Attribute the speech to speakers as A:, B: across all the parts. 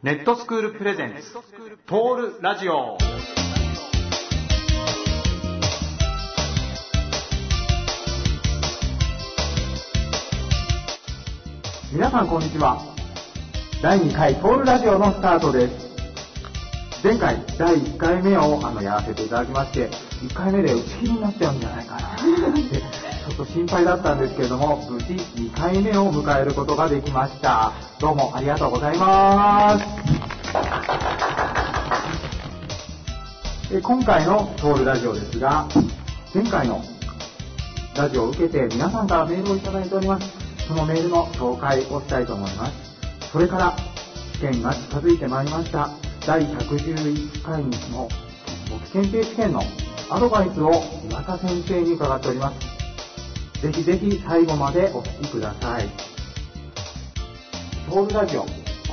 A: ネットスクールプレゼンツトールラジオ
B: 皆さんこんにちは。第2回トールラジオのスタートです。前回第1回目をあのやらせていただきまして、1回目で打ち切りになっちゃうんじゃないかなって、ちょっと心配だったんですけれども、無事2回目を迎えることができました。どうもありがとうございます。え今回のトールラジオですが、前回のラジオを受けて皆さんからメールをいただいております。そのメールの紹介をしたいと思います。それから、試験が近づいてまいりました。第111回の簿記検定試験のアドバイスを岩田先生に伺っております。ぜひぜひ最後までお聞きください。トールラジオ。こ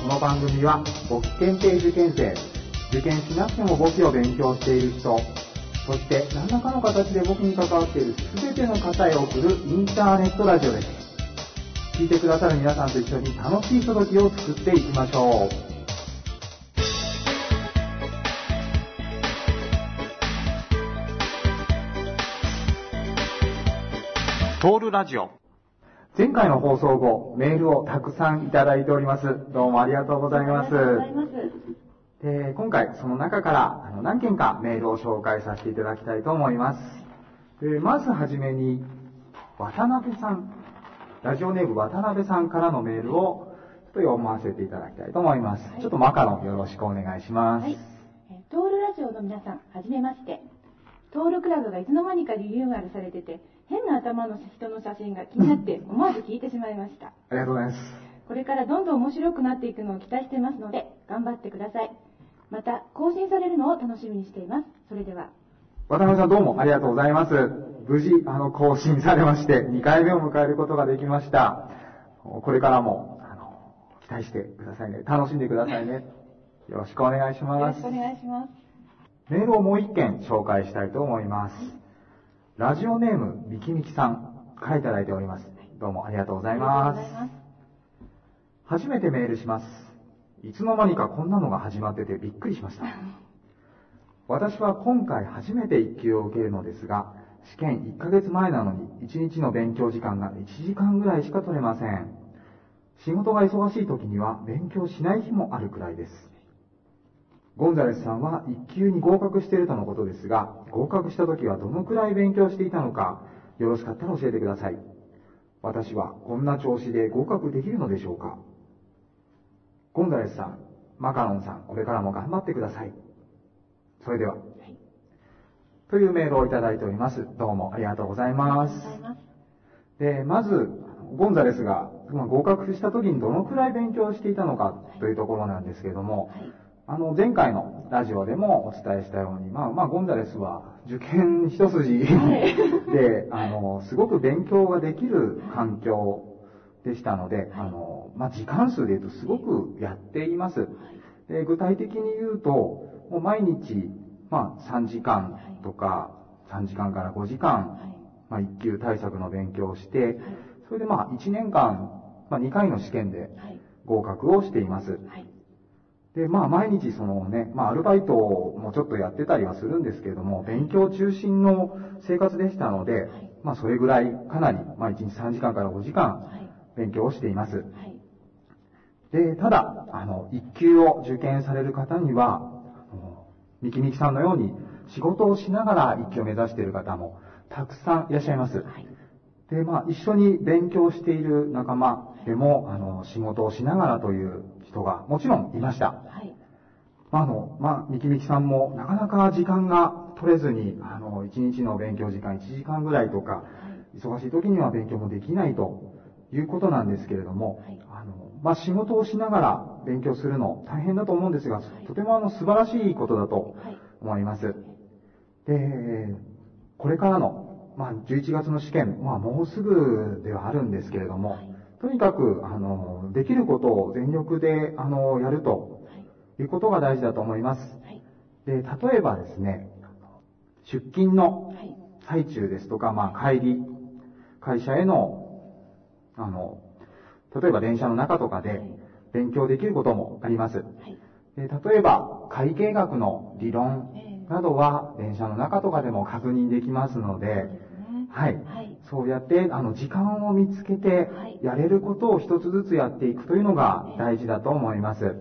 B: の番組は簿記検定受験生、受験しなくても簿記を勉強している人、そして何らかの形で簿記に関わっている全ての方へ送るインターネットラジオです。聞いてくださる皆さんと一緒に楽しいひとときを作っていきましょう。
A: トールラジオ
B: 前回の放送後、メールをたくさんいただいております。どうもありがとうございます。
C: ありがとうございます。
B: で今回、その中からあの何件かメールを紹介させていただきたいと思います。でまずはじめに、渡辺さん、ラジオネーム渡辺さんからのメールをちょっと読ませていただきたいと思います。
C: はい
B: ちょっとマカロンよろしくお願いします。
C: はい。えートールラジオの皆さん、はじめまして。トールクラブがいつの間にかリニューアルされてて、変な頭の人の写真が気になって、思わず聞いてしまいました。
B: ありがとうございます。
C: これからどんどん面白くなっていくのを期待してますので、頑張ってください。また、更新されるのを楽しみにしています。それでは。
B: 渡辺さんどうもありがとうございます。無事、あの、更新されまして、2回目を迎えることができました。これからも、あの、期待してくださいね。楽しんでくださいね。よろしくお願いし
C: よ
B: ます
C: ろしくお。願いします。
B: メールをもう一件紹介したいと思います。ラジオネーム、みきみきさんからいただいております。どうもありがとうございます
C: ます。
B: 初めてメールします。いつの間にかこんなのが始まっててびっくりしました。私は今回初めて1級を受けるのですが、試験1ヶ月前なのに1日の勉強時間が1時間ぐらいしか取れません。仕事が忙しい時には勉強しない日もあるくらいです。ゴンザレスさんは1級に合格しているとのことですが、合格した時はどのくらい勉強していたのか、よろしかったら教えてください。私はこんな調子で合格できるのでしょうかゴンザレスさん、マカロンさん、これからも頑張ってください。それでは。というメールをいただいております。どうもありがとうございます
C: ます。
B: で、まず、ゴンザレスが、まあ合格した時にどのくらい勉強していたのかというところなんですけれども、
C: はい。
B: あの、前回のラジオでもお伝えしたように、まあ、まあ、ゴンザレスは受験一筋
C: はい
B: で、あの、すごく勉強ができる環境でしたので、あの、まあ、時間数で言うとすごくやっています。で具体的に言うと、もう毎日、まあ、3時間とか、3時間から5時間、
C: はい。
B: まあ、1級対策の勉強をして、それでまあ、1年間、まあ、2回の試験で
C: はい。
B: 合格をしています。
C: はい。
B: で、まあ毎日そのね、まあアルバイトもちょっとやってたりはするんですけれども、勉強中心の生活でしたので、
C: はい
B: まあそれぐらいかなり、まあ1日3時間から5時間
C: はい。
B: 勉強をしています。
C: はい。
B: で、ただ、あの、1級を受験される方には、あのミキミキさんのように仕事をしながら1級を目指している方もたくさんいらっしゃいます。
C: はい。
B: で、まあ、一緒に勉強している仲間でも、あの、仕事をしながらという人がもちろんいました。あ、あの、まあ、みきみきさんもなかなか時間が取れずに、あの、一日の勉強時間1時間ぐらいとか、忙しい時には勉強もできないということなんですけれども、
C: はい
B: あの、まあ、仕事をしながら勉強するの大変だと思うんですが、とてもあの、素晴らしいことだと
C: はい。
B: 思います。で、これからの、まあ、11月の試験、まあ、もうすぐではあるんですけれども、
C: はい
B: とにかく、あの、できることを全力で、あの、やると
C: はい。
B: いうことが大事だと思います。
C: はい。
B: で、例えばですね、出勤の
C: はい。
B: 最中ですとか、まあ帰り、会社への、あの、例えば電車の中とかで
C: はい、
B: 勉強できることもあります。
C: はい。
B: で例えば、会計学の理論
C: ええ
B: などは電車の中とかでも確認できますので。はい。
C: はい。
B: そうやって、あの、時間を見つけて
C: はい、
B: やれることを一つずつやっていくというのが大事だと思います。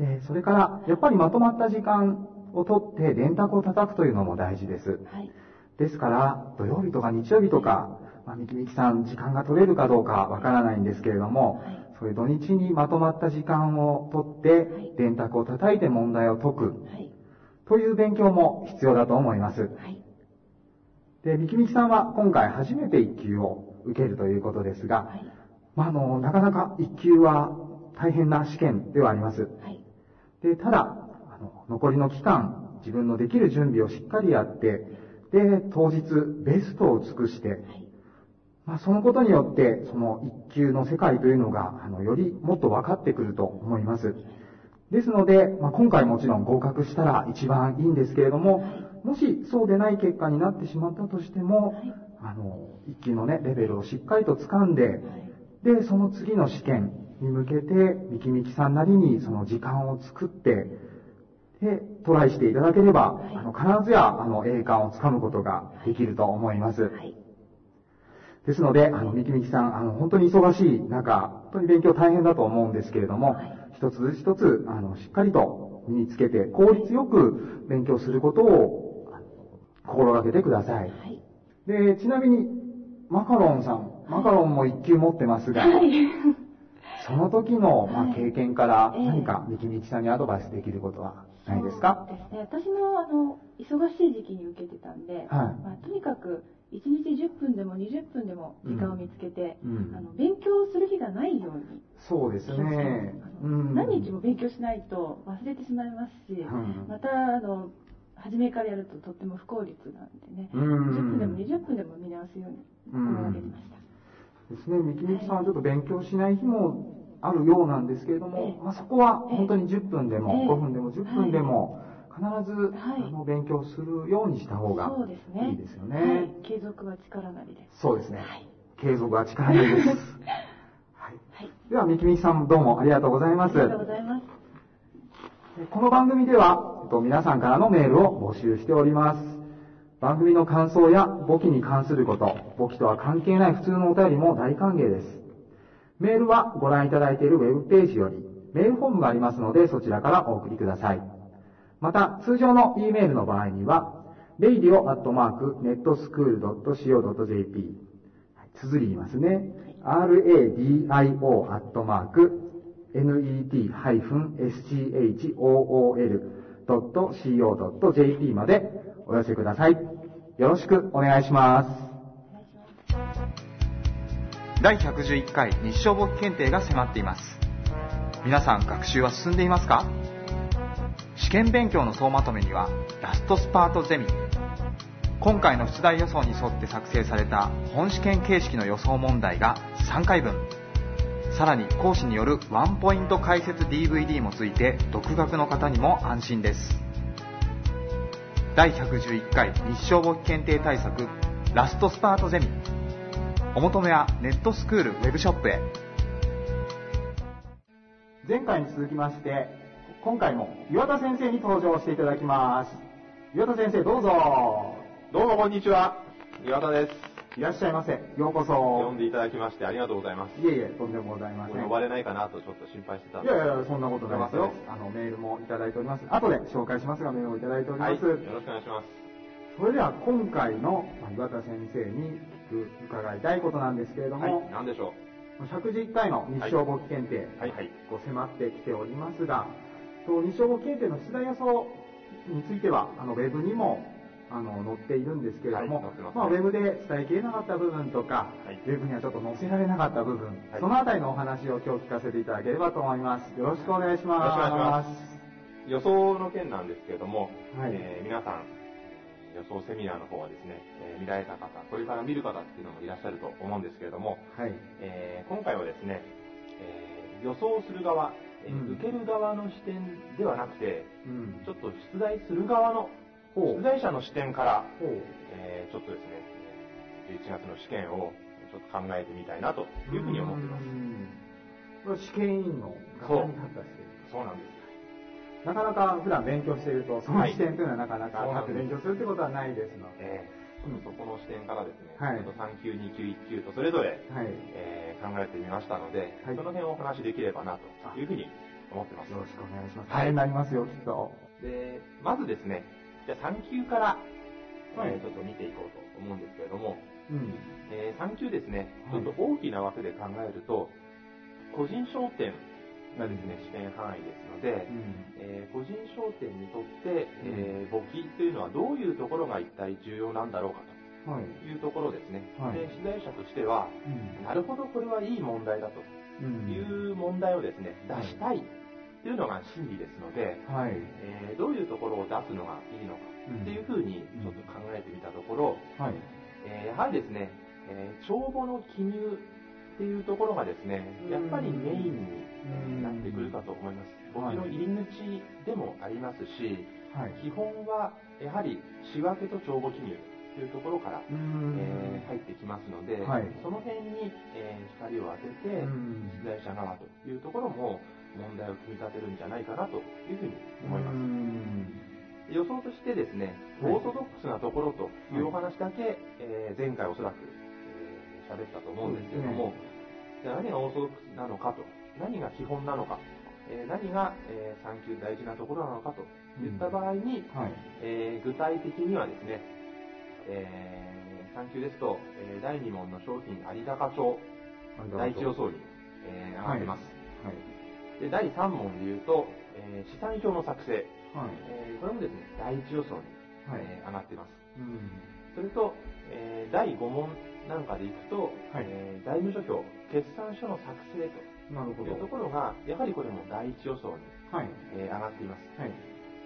C: ね。
B: で、それから、やっぱりまとまった時間をとって電卓を叩くというのも大事です。
C: はい。
B: ですから、土曜日とか日曜日とか、まあ、みきみきさん時間が取れるかどうかわからないんですけれども、
C: はい
B: そういう土日にまとまった時間をとっ
C: はい
B: て、電卓を叩いて問題を解く
C: はい。
B: という勉強も必要だと思います。
C: はい。
B: で、みきみきさんは今回初めて1級を受けるということですが、
C: はい。
B: まあ、あの、なかなか1級は大変な試験ではあります。
C: はい。
B: で、ただ、あの、残りの期間、自分のできる準備をしっかりやって、で、当日、ベストを尽くして、
C: はい。
B: まあ、そのことによって、その一級の世界というのが、あの、よりもっと分かってくると思います。ですので、まあ、今回もちろん合格したら一番いいんですけれども、もしそうでない結果になってしまったとしても、
C: はい
B: あの、一級のね、レベルをしっかりと掴んで、
C: はい。
B: で、その次の試験に向けて、みきみきさんなりにその時間を作って、で、トライしていただければ、
C: はい
B: あの、必ずや、あの、栄冠をつかむことができると思います。
C: はい。
B: ですので、あの、みきみきさん、あの、本当に忙しい中、本当に勉強大変だと思うんですけれども、
C: はい
B: 一つ一つ、あの、しっかりと身につけて、効率よく勉強することを、心がけてください。
C: はい。
B: で、ちなみに、マカロンさん、マカロンも一級持ってますが、
C: はい。
B: その時の、まあ、
C: はい
B: 経験から
C: ええ。
B: 何かみきみきさんにアドバイスできることはないですか？
C: そうですね。私も、あの、忙しい時期に受けてたんで、まあ、とにかく、1日10分でも20分でも時間を見つけて、
B: うん。
C: あの勉強する日がないように
B: そうですね。うん。
C: 何日も勉強しないと忘れてしまいますし、
B: ん。
C: またあの初めからやるととっても不効率なんでね、
B: うん。
C: 10分でも20分でも見直すように心がけてました。
B: ですね、みきみきさんはちょっと勉強しない日もあるようなんですけれども、
C: ええ
B: まあ、そこは本当に10分でも、
C: ええ
B: 5分でも10分でも、必ず、
C: はい
B: あの勉強するようにした方が
C: そうですね。
B: いいですよね。
C: はい、継続は力なりです。
B: そうですね。
C: はい。
B: 継続は力なりです。はい、
C: はい。
B: では、みきみきさんどうもありがとうございます。
C: ありがとうございます。
B: この番組では、えっと皆さんからのメールを募集しております。番組の感想や簿記に関すること、簿記とは関係ない普通のお便りも大歓迎です。メールはご覧いただいているウェブページより、メールフォームがありますので、そちらからお送りください。また、通常の E メールの場合には、radio.netschool.co.jp 綴り言いますね。radio.net-school.co.jp までお寄せください。よろしくお願いします。
A: 第111回日照簿記検定が迫っています。皆さん学習は進んでいますか？試験勉強の総まとめにはラストスパートゼミ。今回の出題予想に沿って作成された本試験形式の予想問題が3回分。さらに講師によるワンポイント解説 DVD もついて独学の方にも安心です。第111回日照簿記検定対策ラストスパートゼミお求めはネットスクールウェブショップへ
B: 前回に続きまして、今回も岩田先生に登場していただきます。岩田先生、どうぞ。
D: どうもこんにちは。岩田です。
B: いらっしゃいませ。ようこそ。
D: 呼んでいただきましてありがとうございます。
B: いえいえ、とんでもございません。
D: 呼ばれないかなとちょっと心配してたんで。
B: いやいや、そんなことないですよ。あの、メールもいただいております。後で紹介しますが、メールをいただいており
D: はい。
B: ます。
D: よろしくお願いします。
B: それでは、今回のまあ岩田先生に伺いたいことなんですけれども、
D: はい。何でしょ
B: 111回の日照簿記検定、
D: う。はいはい。
B: こう迫ってきておりますが、と日照簿検定の出題予想については、あの、ウェブにも、あの、載っているんですけれども、
D: はいますね
B: まあ、ウェブで伝えきれなかった部分とか、
D: はい
B: ウェブにはちょっと載せられなかった部分、
D: はい
B: そのあたりのお話を今日聞かせていただければと思います。よろしくお願いします。
D: よろしくお願いします予想の件なんですけれども、
B: はい
D: えー皆さん、予想セミナーの方はですね、えー見られた方、これから見る方っていうのもいらっしゃると思うんですけれども、
B: はい。
D: えー今回はですね、えー予想する側、えー
B: うん
D: 受ける側の視点ではなくて、
B: うん。
D: ちょっと出題する側の、
B: ほう
D: 出題者の視点から。えーちょっとですね、えー11月の試験をちょっと考えてみたいなというふうに思ってます。
B: 試験員の方に立った試験。
D: そうなんです。
B: なかなか普段勉強していると、その
D: はい
B: 視点というのはなかなか立って勉強するってことはないですので。
D: えーそこの視点からですね、
B: はい
D: と3級、2級、1級とそれぞれ、
B: はい。
D: えー考えてみましたので、
B: はい
D: その辺をお話しできればなというふうに思ってます。
B: よろしくお願いします。
D: はい
B: 大変になりますよ、きっと。
D: で、まずですね、じゃあ3級から、
B: はい。
D: えーちょっと見ていこうと思うんですけれども、
B: うん。
D: えー3級ですね、ち
B: はい。
D: ょっと大きな枠で考えると、個人商店がですね、視点範囲ですので、
B: うん。
D: えー個人商店にとって、えー簿記というのはどういうところが一体重要なんだろうか
B: はい。
D: というところですね。
B: はい。
D: で、取材者としては、
B: うん。
D: なるほど、これはいい問題だと
B: うん。
D: いう問題をですね、出したいというのが心理ですので、
B: はい。
D: えーどういうところを出すのがいいのか
B: うん
D: っていうふうにちょっと考えてみたところ、
B: はい。
D: えーやはりですね、えー帳簿の記入っていうところがですね、やっぱりメインになってくるかと思います。簿記の入り口でもありますし、
B: はい。
D: 基本はやはり仕分けと帳簿記入というところから、
B: うん。
D: えー入ってきますので、
B: はい。
D: その辺に、えー光を当てて、
B: うん。
D: 出題者側というところも問題を組み立てるんじゃないかなというふうに思います。
B: うん。
D: 予想としてですね、
B: はい。
D: オーソドックスなところというお話だけ、えー前回おそらくえー喋、ったと思うんですけれども、じゃあ何がオーソドックスなのかと、何が基本なのか、えー何が、え3級大事なところなのかといった場合に、
B: はい。
D: えー具体的にはですね、え3級ですと、えー第2問の商品有高帳、第一予想に、えー上がってます。
B: はい。
D: で第3問で言うと、えー資産表の作成、
B: はい。
D: えーこれもですね、第一予想に、
B: はい
D: えー上がってます。
B: うん。
D: それと、えー第5問なんかでいくと、
B: はい
D: えー財務諸表、決算書の作成という。ところが、やはりこれも第一予想に、
B: はい。
D: えー上がっています。
B: はい。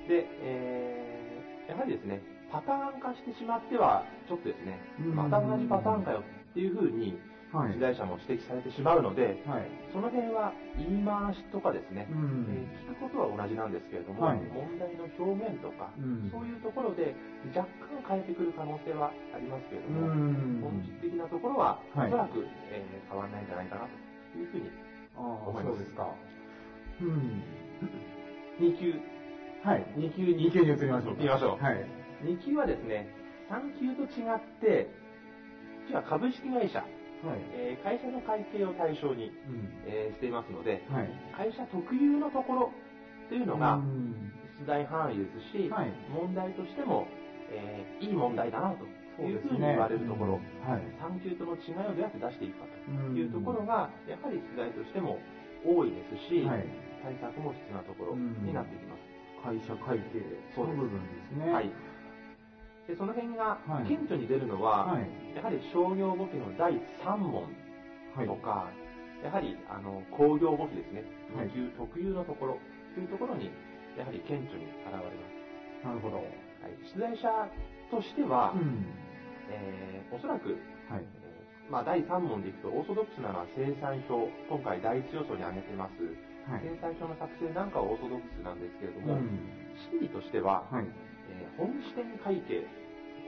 D: で、えーやはりですね、パターン化してしまっては、ちょっとですね、
B: うん
D: また同じパターンかよっていうふうに、
B: はい。
D: 取材者も指摘されてしまうので、
B: はい。
D: その辺は言い回しとかですね、
B: うん
D: えー聞くことは同じなんですけれども、
B: はい
D: 問題の表面とか、
B: うん
D: そういうところで若干変えてくる可能性はありますけれど
B: う
D: も、
B: ん。
D: 本質的なところは、
B: はい
D: おそらく、えー変わらないんじゃないかなというふうに、思います
B: そうですか。うん。
D: 2級、
B: はい。
D: 2級
B: 2級に移りましょう。
D: 行きましょう。
B: はい。
D: 2級はですね、3級と違って、うちは株式会社、
B: はい。
D: えー会社の会計を対象に、
B: うん。
D: えーしていますので、
B: はい。
D: 会社特有のところというのが、
B: うん
D: 出題範囲ですし、
B: はい
D: 問題としても、えーいい問題だなというふうに言われるところ、
B: うんはい
D: 3級との違いをどうやって出していくか
B: うん
D: というところが、やはり出題としても多いですし、
B: はい。
D: 対策も必要なところになってきます。
B: 会社会計の部分ですね。
D: はい。で、その辺が
B: はい
D: 顕著に出るのは、
B: はい。
D: やはり商業簿記の第3問
B: はい。
D: とか、やはりあの工業簿記ですね、
B: はい
D: 2級特有のところというところに、やはり顕著に現れます。
B: なるほど。
D: はい、出題者としては、
B: うん。
D: えーおそらく、
B: はい。
D: えーまあ、第3問でいくと、オーソドックスなのは生産表、今回第一予想に挙げてます、
B: はい。
D: 生産表の作成なんかはオーソドックスなんですけれども、
B: うん。
D: 心理としては、
B: はい。
D: えー本視点会計、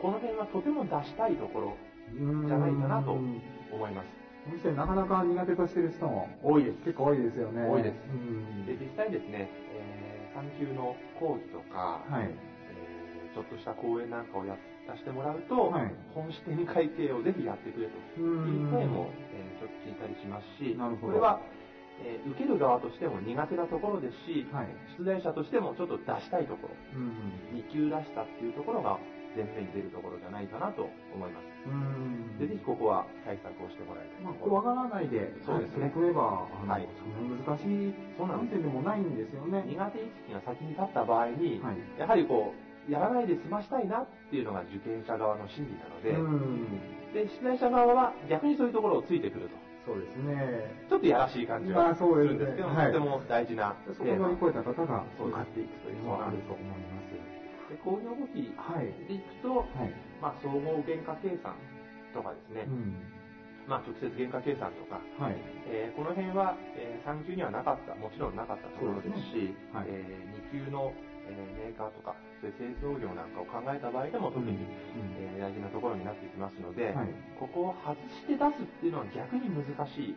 D: この辺はとても出したいところ
B: じ
D: じゃないかなと
B: うん
D: 思います。
B: お店なかなか苦手としてる人も
D: 多いです。
B: 結構多いですよね。
D: 多いです
B: うん。
D: で実際ですね、え3級の講義とか、
B: はい。
D: えーちょっとした講演なんかをやらせてもらうと、
B: はい
D: 本視点会計をぜひやってくれと
B: う
D: いう声も、えーちょっと聞いたりしますし、
B: なるほど
D: これは、えー受ける側としても苦手なところですし、
B: はい。
D: 出題者としてもちょっと出したいところ、
B: うん。
D: 2級らしさっていうところが前面に出るところじゃないかなと思います。
B: うん。
D: で、ぜひここは対策をしてもらいたい
B: まあ、
D: ところ。
B: 怖がらないで、
D: そうですね
B: れば、
D: はい
B: そんなに難しい
D: そうなんで
B: もないんですよね。
D: 苦手意識が先に立った場合に、
B: はい
D: やはりこう、やらないで済ましたいなっていうのが受験者側の心理なので、
B: うん。
D: で、出題者側は逆にそういうところをついてくると。
B: そうですね。
D: ちょっとやらしい感じ
B: まあ
D: はす
B: そうですね
D: るんですけど、
B: はい
D: とても大事な
B: そこを乗り越えた方が
D: そうです
B: 受かっていくというのはあると思います。
D: で工業簿記
B: はい。
D: でいくと、
B: はい。
D: まあ、総合原価計算とかですね、
B: うん。
D: まあ、直接原価計算とか、
B: はい。
D: えーこの辺は、え3級にはなかった、もちろんなかったところですし、
B: すねはい
D: え2級の、えーメーカーとか、そういう製造業なんかを考えた場合でも特に、
B: うん
D: えー大事なところになってきますので、
B: はい
D: ここを外して出すっていうのは逆に難しい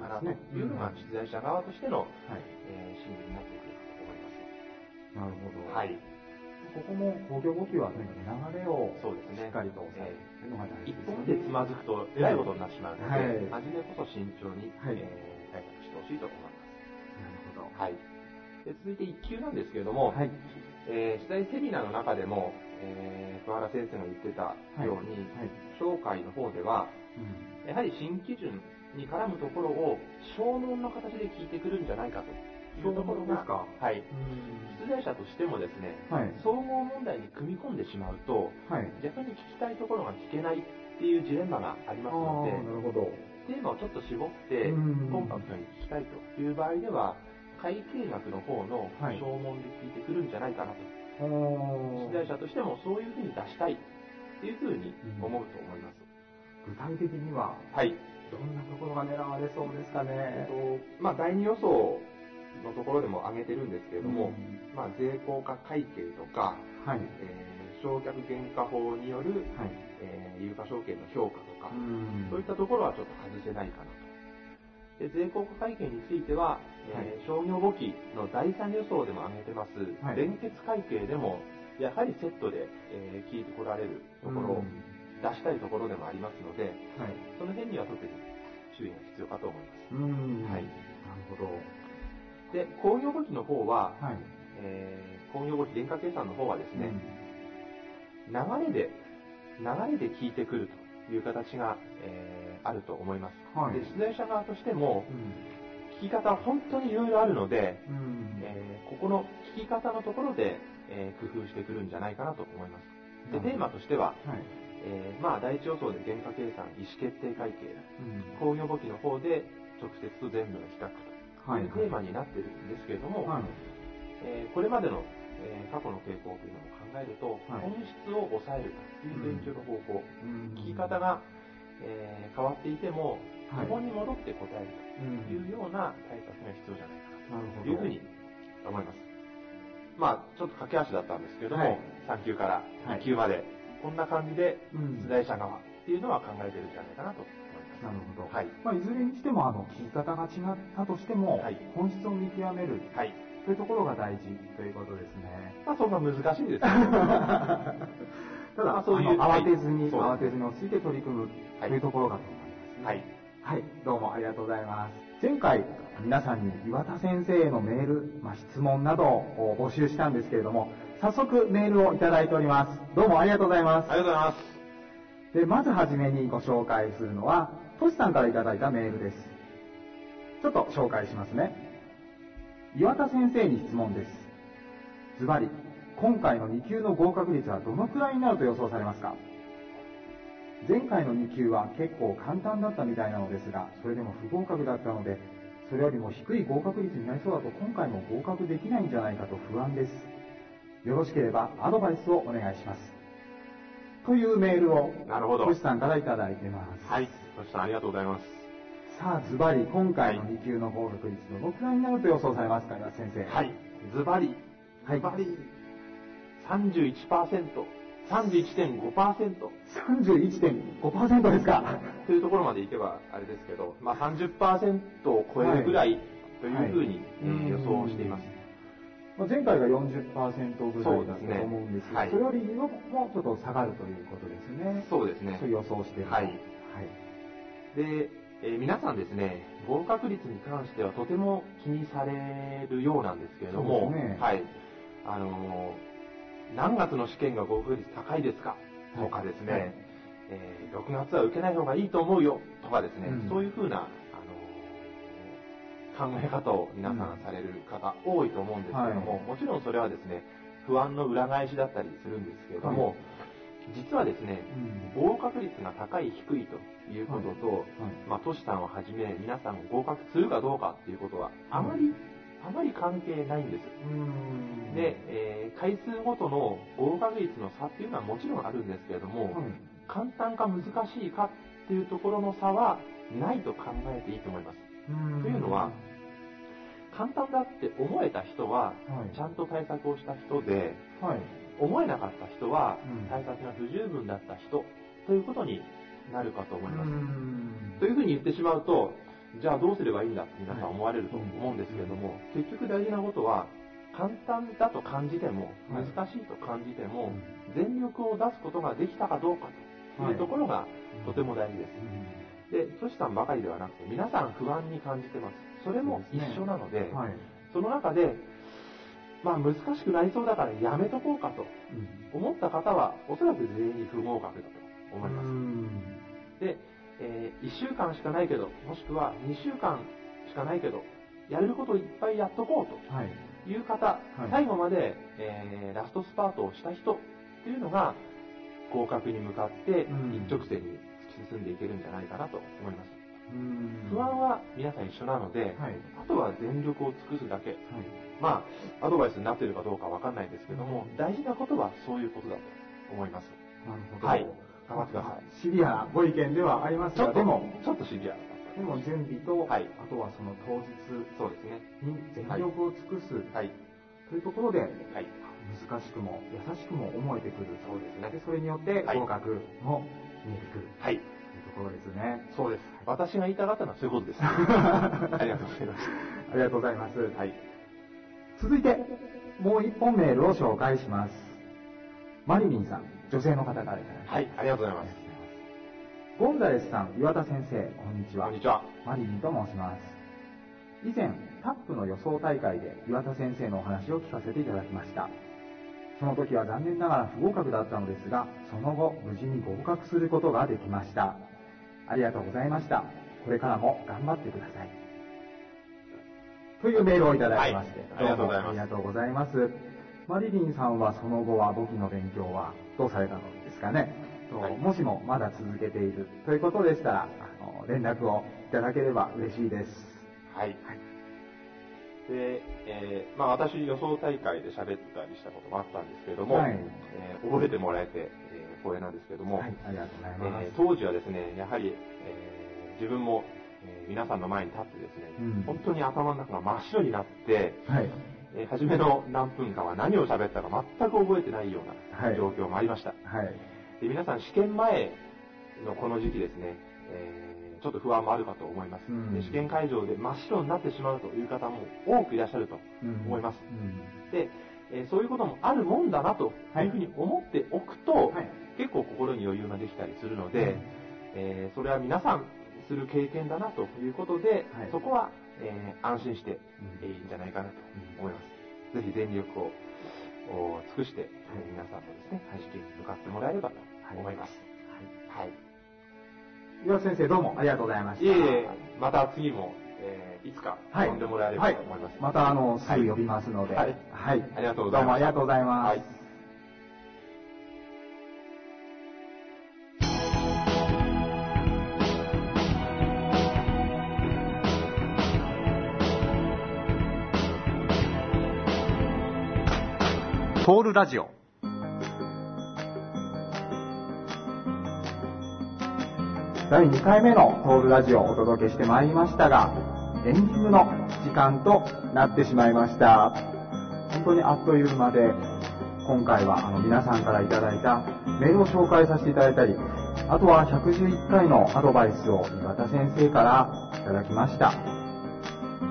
D: かなというのが出題者側としての、
B: はい。
D: えー心理になってくるかと思います。
B: なるほど。
D: はい。
B: ここも公共呼吸はとにかく流れを
D: そうですね
B: しっかりと抑えるのが大事
D: 一
B: ですね。
D: 本でつまずくとえらいことになってしまうので、
B: はい
D: 初めこそ慎重に、
B: はい
D: えー対策してほしいと思いま
B: なるほど。
D: す。はい。で続いて1級なんですけれども、
B: はい。
D: えー、主題セミナーの中でも、えー、桑原先生が言ってたように、
B: はい。
D: 紹介の方では、
B: うん。
D: やはり新基準に絡むところを証問の形で聞いてくるんじゃないかというところ
B: ですか
D: はい。
B: うん
D: 出題者としてもですね、
B: はい。
D: 総合問題に組み込んでしまうと、
B: はい。
D: 逆に聞きたいところが聞けないっていうジレンマがありますので
B: なるほど。
D: テーマをちょっと絞って
B: うん
D: コンパクトに聞きたいという場合では、会計学の方の
B: はい
D: 証問で聞いてくるんじゃないかなと。
B: おー
D: 出題者としてもそういうふうに出したいっていうふうに思うと思います。
B: 具体的には、
D: はい。
B: どんなところが狙われそうですか
D: え
B: ね。
D: っと、まあ、第二予想のところでも挙げてるんですけれども、
B: うん
D: まあ、税効果会計とか、
B: はい。
D: えー償却原価法による、
B: はい。
D: えー有価証券の評価とか、
B: ん
D: そういったところはちょっと外せないかなと。で、税効果会計については、えー商業簿記の第三予想でも挙げてます、
B: はい
D: 連結会計でも、やはりセットで、えー聞いてこられるところを出したいところでもありますので、
B: はい。
D: その辺には特に注意が必要かと思います。
B: うん
D: はい
B: なるほど。
D: で、工業簿記の方は、
B: はい。
D: えー工業簿記原価計算の方はですね、
B: うん
D: 流れで、流れで聞いてくるという形が、えーあると思います。
B: はい
D: で、出題者側としても、
B: うん。
D: 聞き方は本当にいろいろあるので、
B: うん
D: えーここの聞き方のところで、えー工夫してくるんじゃないかなと思います。で、テーマとしては、
B: はい。
D: えーまあ、第一予想で原価計算、意思決定会計、
B: うん
D: 工業簿記の方で直接と全部の比較と
B: はい
D: いうテーマになってるんですけれども、
B: はい。
D: えーこれまでの、えー過去の傾向というのも考えると、
B: はい
D: 本質を抑えるという勉強の方法、
B: うん
D: 聞き方が、えー変わっていても、
B: はい
D: 基本に戻って答える
B: うん
D: というような対策が必要じゃないかな。というふうに思います。まあ、ちょっと駆け足だったんですけれども、
B: はい
D: 3級から
B: はい
D: 2級まで、こんな感じで、
B: うん
D: 出題者側っていうのは考えてるんじゃないかなと思います。
B: なるほど。
D: はい。
B: まあ、いずれにしても、あの、聞き方が違ったとしても、
D: はい
B: 本質を見極める
D: はい。
B: というところが大事ということですね。
D: まあ、そんな難しいですね。
B: ただ、
D: まあそういう
B: 慌てずに、
D: はい
B: 慌てずに落ち着いて取り組むと
D: はい
B: いうところかと思います、ね。
D: はい。
B: はい、どうもありがとうございます。前回、皆さんに岩田先生へのメール、まあ、質問などを募集したんですけれども、早速メールをいただいております。どうもありがとうございます。
D: ありがとうございます。
B: で、まずはじめにご紹介するのは、トシさんからいただいたメールです。ちょっと紹介しますね。岩田先生に質問です。ズバリ、今回の2級の合格率はどのくらいになると予想されますか？前回の2級は結構簡単だったみたいなのですが、それでも不合格だったので、それよりも低い合格率になりそうだと今回も合格できないんじゃないかと不安です。よろしければアドバイスをお願いします。というメールを、
D: なるほど
B: トシさんからいただいてます。
D: はい。そしたらありがとうございます。
B: さあ、ズバリ、今回の2級の合格率どのくらいになると予想されますか、先生。
D: はい。ズバリ。
B: はい
D: ズバリ。31%。31.5%。
B: 31.5%ですか？
D: というところまでいけばあれですけど、まあ30%を超えるぐらいというふうに、予想をしています。
B: まあ前回が40%ぐらいだったと思うんですけど、
D: そうですねはい
B: それよりももうちょっと下がるということですね。
D: そうですね
B: そう。予想して。
D: はい
B: はい。
D: で、えー皆さんですね、合格率に関してはとても気にされるようなんですけれども、
B: ね
D: はい。あのー何月の試験が合格率高いですか？とかですね、
B: はい。
D: えー6月は受けない方がいいと思うよ。とかですね、
B: うん。
D: そういうふうな、あのー考え方を皆さんされる方多いと思うんですけれども、
B: はい。
D: もちろんそれはですね、不安の裏返しだったりするんですけれども、
B: はい。
D: 実はですね、
B: うん。
D: 合格率が高い低いということと、
B: はい。
D: まあ、トシさんをはじめ皆さん合格するかどうかっていうことはあまり、あまり関係ないんです。
B: うん
D: で、えー回数ごとの合格率の差っていうのはもちろんあるんですけれども、
B: はい
D: 簡単か難しいかっていうところの差はないと考えていいと思います。
B: うん
D: というのは、簡単だって思えた人は、
B: はい
D: ちゃんと対策をした人で、
B: はい。
D: 思えなかった人は
B: うん、
D: 対策が不十分だった人ということになるかと思います。
B: うん
D: というふうに言ってしまうと、じゃあどうすればいいんだって皆さん思われると思うんですけれども、結局大事なことは、簡単だと感じても、
B: はい
D: 難しいと感じても、全力を出すことができたかどうかというところがとても大事です。で、トシさんばかりではなくて、皆さん不安に感じてます。それも一緒なので、
B: はい。
D: その中で、まあ難しくなりそうだからやめとこうかと思った方は、おそらく全員不合格だと思います。で、え1週間しかないけど、もしくは2週間しかないけど、やれることをいっぱいやっとこう
B: はい。
D: という方、
B: い
D: 最後まで、えーラストスパートをした人っていうのが、合格に向かって
B: うん
D: 一直線に突き進んでいけるんじゃないかなと思います。
B: うん
D: 不安は皆さん一緒なので、
B: はい。
D: あとは全力を尽くすだけ。まあ、アドバイスになっているかどうかわかんないんですけども、大事なことはそういうことだと思います。
B: なるほど。
D: はい頑張ってください。
B: シビアなご意見ではありますが、でも、
D: ちょっとシビアだ
B: でも準備と、
D: はい
B: あとはその当日
D: そうですね。
B: に全力を尽くす
D: はい。
B: というところで、
D: はい。
B: 難しくも優しくも思えてくる。
D: そうですね
B: で、それによって
D: はい
B: 合格も見えてくる
D: はい。
B: というところですね。
D: そうです。私が言いたかったのはそういうことです。ありがとうございます。
B: ありがとうございます。
D: はい。
B: 続いて、もう一本メールを紹介します。マリリンさん、女性の方からいただき
D: はい。ありがとうございます。
B: ゴンザレスさん、岩田先生、こんにちは。
D: こんにちは。
B: マリリンと申します。以前、タップの予想大会で岩田先生のお話を聞かせていただきました。その時は残念ながら不合格だったのですが、その後、無事に合格することができました。ありがとうございました。これからも頑張ってください。というメールをいただきまして、
D: はいありがとうございます
B: ありがとうございます。マリリンさんはその後は簿記の勉強はどうされたのですかね、と
D: はい
B: もしもまだ続けているということでしたら、あの連絡をいただければ嬉しいです。
D: はい。で、えーまあ私予想大会で喋ったりしたこともあったんですけれども、
B: はい
D: えー覚えてもらえて、えー光栄なんですけれども、
B: はい、ありがとうございます。
D: えー当時はですね、やはり、えー自分も、えー皆さんの前に立ってですね、
B: うん
D: 本当に頭の中が真っ白になって、
B: はい。
D: えー初めの何分間は何を喋ったか全く覚えてないよう
B: は
D: ない状況もありました。
B: はい。
D: で皆さん試験前のこの時期ですね、えーちょっと不安もあるかと思います、
B: うん
D: で試験会場で真っ白になってしまうという方も多くいらっしゃると思います。
B: うん
D: で、えーそういうこともあるもんだなというふうに思っておくと、
B: はい。
D: 結構心に余裕ができたりするので、えーそれは皆さんする経験だなということで、
B: はい
D: そこは、えー安心して、いいんじゃないかなと思います。ぜひ全力をお尽くして、えー皆さんもですね、配試験に向かってもらえればと思います。はい。
B: 岩田先生、どうもありがとうございました。
D: いえいえ、また次も、えーいつか
B: はい。
D: 呼んでもらえればと思います。
B: はいまた、あの、すぐ呼びますので。
D: はい
B: はい。
D: ありがとうございます
B: どうもありがとうございます。
D: はい
A: トールラジオ
B: 第2回目のトールラジオをお届けしてまいりましたが、エンディングの時間となってしまいました。本当にあっという間で、今回はあの皆さんからいただいたメールを紹介させていただいたり、あとは111回のアドバイスを岩田先生からいただきました。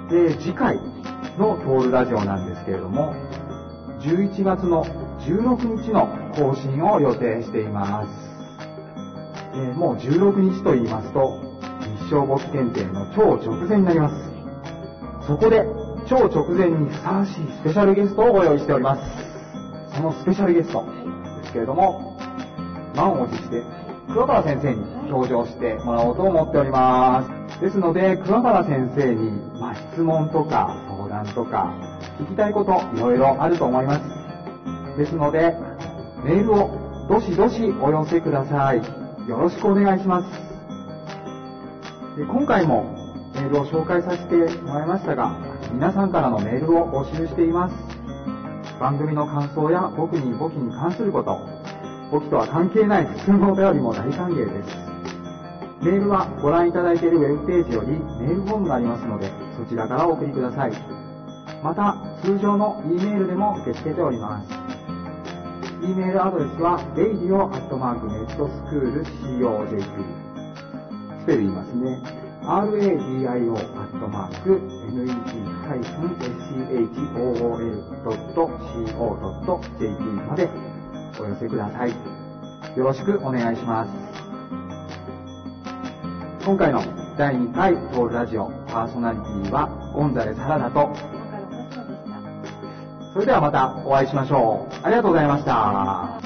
B: で、次回のトールラジオなんですけれども、11月の16日の更新を予定しています。えーもう16日と言いますと、日照簿記検定の超直前になります。そこで、超直前にふさわしいスペシャルゲストをご用意しております。そのスペシャルゲストですけれども、満を持して、桑原先生に登場してもらおうと思っております。ですので、桑原先生に、まあ、質問とか相談とか、聞きたいこといろいろあると思います。ですので、メールをどしどしお寄せください。よろしくお願いします。で今回もメールを紹介させてもらいましたが、皆さんからのメールを募集しています。番組の感想や僕に簿記に関すること、簿記とは関係ない普通のお便りも大歓迎です。メールはご覧いただいているウェブページよりメールフォームがありますので、そちらからお送りください。また、通常の E メールでも受け付けております。E メールアドレスは radio.netschool.co.jp スペル言いますね。radio.net-school.co.jp までお寄せください。よろしくお願いします。今回の第2回トールラジオパーソナリティはゴンザレス原田と、それではまたお会いしましょう。ありがとうございました。